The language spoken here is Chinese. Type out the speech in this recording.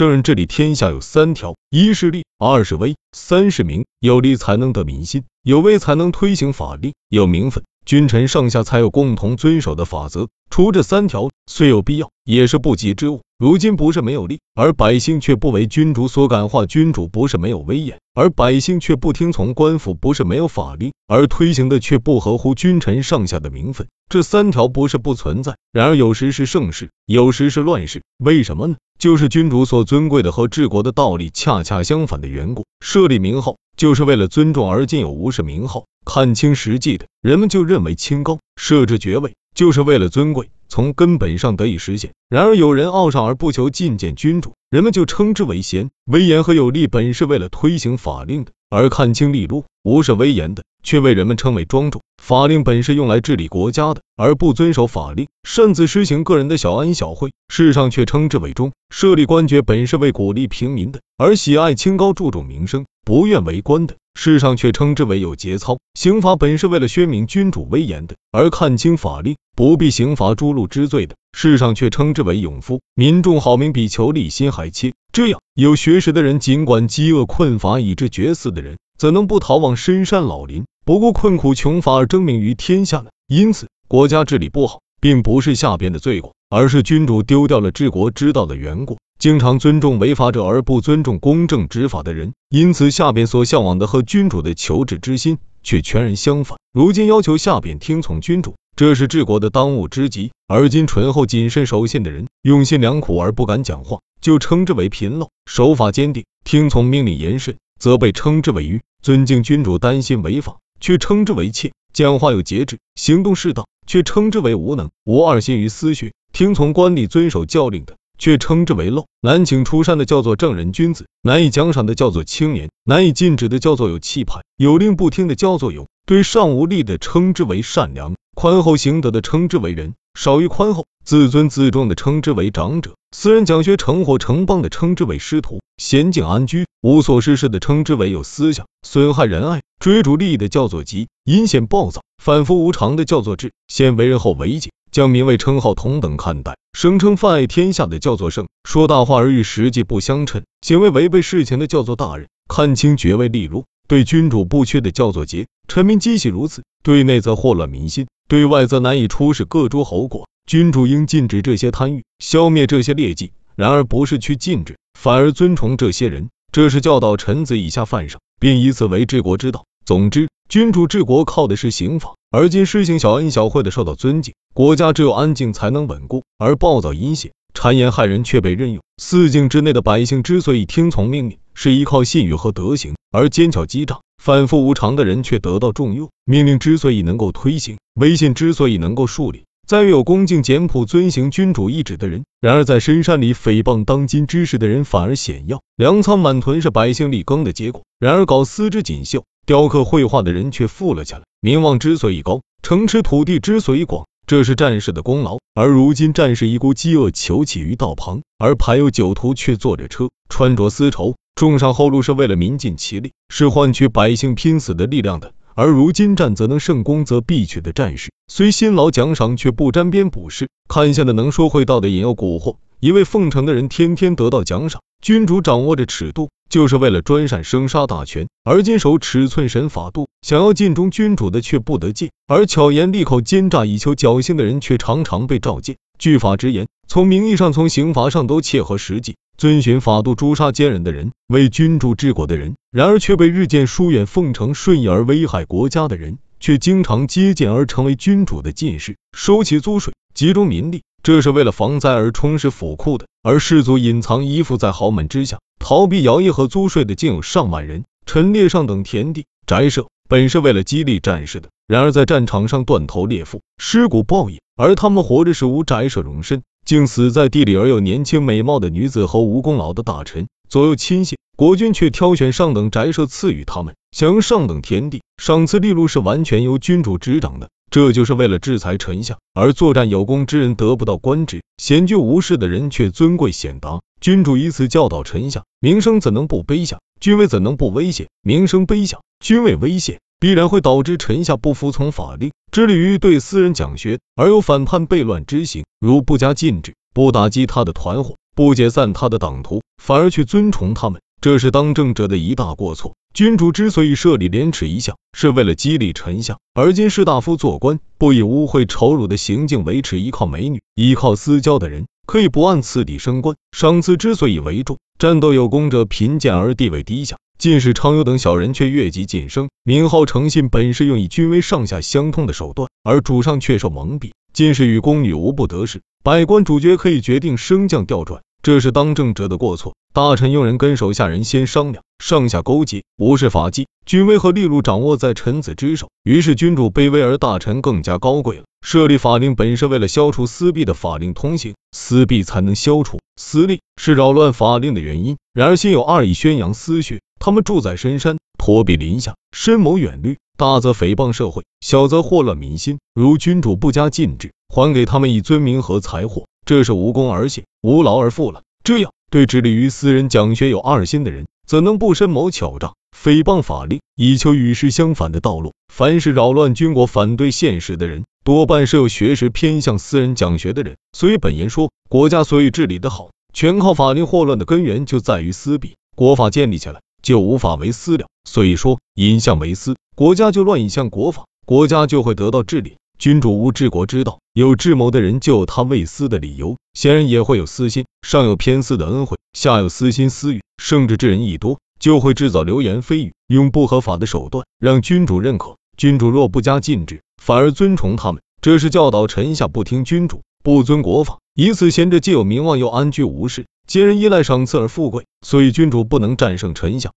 圣人治理天下有三条：一是利，二是威，三是名。有利才能得民心，有威才能推行法令，有名分，君臣上下才有共同遵守的法则。除这三条，虽有必要，也是不及之物。如今不是没有利，而百姓却不为君主所感化；君主不是没有威严，而百姓却不听从；官府不是没有法令，而推行的却不合乎君臣上下的名分。这三条不是不存在，然而有时是盛世，有时是乱世。为什么呢？就是君主所尊贵的和治国的道理恰恰相反的缘故。设立名号就是为了尊重，而今有无视名号，看清实际的，人们就认为清高；设置爵位就是为了尊贵。从根本上得以实现。然而有人傲上而不求觐见君主，人们就称之为贤。威严和有力本是为了推行法令的，而看清利禄，无视威严的，却为人们称为庄重。法令本是用来治理国家的，而不遵守法令，擅自施行个人的小恩小惠，世上却称之为忠。设立官爵本是为鼓励平民的，而喜爱清高，注重名声，不愿为官的。世上却称之为有节操，刑罚本是为了宣明君主威严的，而看清法令，不必刑罚诛戮之罪的；世上却称之为勇夫。民众好名比求利心还切。这样有学识的人，尽管饥饿困乏以致绝嗣的人，怎能不逃往深山老林，不顾困苦穷乏而争名于天下呢？因此，国家治理不好，并不是下边的罪过，而是君主丢掉了治国之道的缘故。经常尊重违法者而不尊重公正执法的人，因此下边所向往的和君主的求治之心却全然相反。如今要求下边听从君主，这是治国的当务之急；而今醇厚谨慎守信的人，用心良苦而不敢讲话，就称之为贫陋；守法坚定，听从命令严慎，则被称之为愚；尊敬君主，担心违法，却称之为怯；讲话有节制，行动适当，却称之为无能；无二心于私学，听从官吏，遵守教令的。却称之为陋，难请出山的叫做正人君子，难以奖赏的叫做青年，难以禁止的叫做有气派，有令不听的叫做勇，对上无力的称之为善良，宽厚行德的称之为仁，少于宽厚，自尊自重的称之为长者，私人讲学成伙成帮的称之为师徒，娴静安居无所事事的称之为有思想，损害仁爱追逐利益的叫做急，阴险暴躁反复无常的叫做智，先为人后为己。将名位称号同等看待，声称泛爱天下的叫做圣，说大话而与实际不相称，行为违背事情的叫做大人，看清爵位利禄，对君主不缺的叫做节，臣民皆喜如此，对内则祸乱民心，对外则难以出使各诸侯国。君主应禁止这些贪欲，消灭这些劣迹，然而不是去禁止，反而尊崇这些人，这是教导臣子以下犯上，并以此为治国之道。总之，君主治国靠的是刑法。而今施行小恩小惠的受到尊敬，国家只有安静才能稳固，而暴躁阴险、谗言害人却被任用。四境之内的百姓之所以听从命令，是依靠信誉和德行；而奸巧机诈、反复无常的人却得到重用。命令之所以能够推行，威信之所以能够树立，在于有恭敬简朴、遵行君主意旨的人。然而在深山里诽谤当今知识的人反而显要，粮仓满囤是百姓力耕的结果。然而搞丝织锦绣。雕刻绘画的人却富了起来，名望之所以高，城池土地之所以广，这是战士的功劳。而如今战士一孤饥饿求乞于道旁，而排有酒徒却坐着车，穿着丝绸，种上后路是为了民尽其力，是换取百姓拼死的力量的。而如今战则能胜，攻则必取的战士，虽辛劳奖赏，却不沾边补事，看相的能说会道的引诱蛊惑，一位奉承的人天天得到奖赏。君主掌握着尺度。就是为了专擅生杀大权，而坚守尺寸神法度。想要尽忠君主的却不得见，而巧言利口、奸诈以求侥幸的人却常常被召见。据法直言，从名义上、从刑罚上都切合实际，遵循法度、诛杀奸人的人，为君主治国的人；然而却被日渐疏远、奉承顺意而危害国家的人，却经常接见而成为君主的进士，收起租税，集中民力。这是为了防灾而充实府库的，而士族隐藏依附在豪门之下，逃避徭役和租税的，竟有上万人。陈列上等田地宅舍，本是为了激励战士的，然而在战场上断头裂腹，尸骨暴野；而他们活着时无宅舍容身，竟死在地里；而有年轻美貌的女子和无功劳的大臣左右亲信，国君却挑选上等宅舍赐予他们，享用上等田地，赏赐利禄是完全由君主执掌的。这就是为了制裁臣下，而作战有功之人得不到官职，闲居无事的人却尊贵显达。君主以此教导臣下，名声怎能不卑下？君位怎能不危险？名声卑下，君位危险，必然会导致臣下不服从法令，致力于对私人讲学，而有反叛悖乱之行。如不加禁止，不打击他的团伙，不解散他的党徒，反而去尊崇他们，这是当政者的一大过错。君主之所以设立廉耻一项，是为了激励臣下。而今士大夫做官，不以污秽丑辱的行径为耻，依靠美女，依靠私交的人，可以不按次第升官。赏赐之所以为重，战斗有功者贫贱而地位低下，进士常有等小人却越级晋升。名号诚信本是用以君威上下相通的手段，而主上却受蒙蔽。进士与宫女无不得势，百官主角可以决定升降调转。这是当政者的过错。大臣用人跟手下人先商量，上下勾结，无视法纪。军威和利禄掌握在臣子之手，于是君主卑微，而大臣更加高贵了。设立法令本是为了消除私弊的法令通行，私弊才能消除，私利是扰乱法令的原因。然而心有二意，宣扬私学，他们住在深山，托庇林下，深谋远虑，大则诽谤社会，小则祸乱民心。如君主不加禁止，还给他们以尊名和财货。这是无功而谢，无劳而富了。这样对致力于私人讲学有二心的人，怎能不深谋巧诈，诽谤法令，以求与世相反的道路？凡是扰乱军国、反对现实的人，多半是有学识偏向私人讲学的人。所以本言说，国家所以治理的好，全靠法令；祸乱的根源就在于私弊。国法建立起来，就无法为私了。所以说，引向为私，国家就乱；引向国法，国家就会得到治理。君主无治国之道，有智谋的人就有他为私的理由，显然也会有私心。上有偏私的恩惠，下有私心私欲，圣治之人一多，就会制造流言蜚语，用不合法的手段让君主认可。君主若不加禁止，反而尊崇他们，这是教导臣下不听君主，不遵国法，以此贤者既有名望又安居无事，皆人依赖赏赐而富贵。所以君主不能战胜臣下，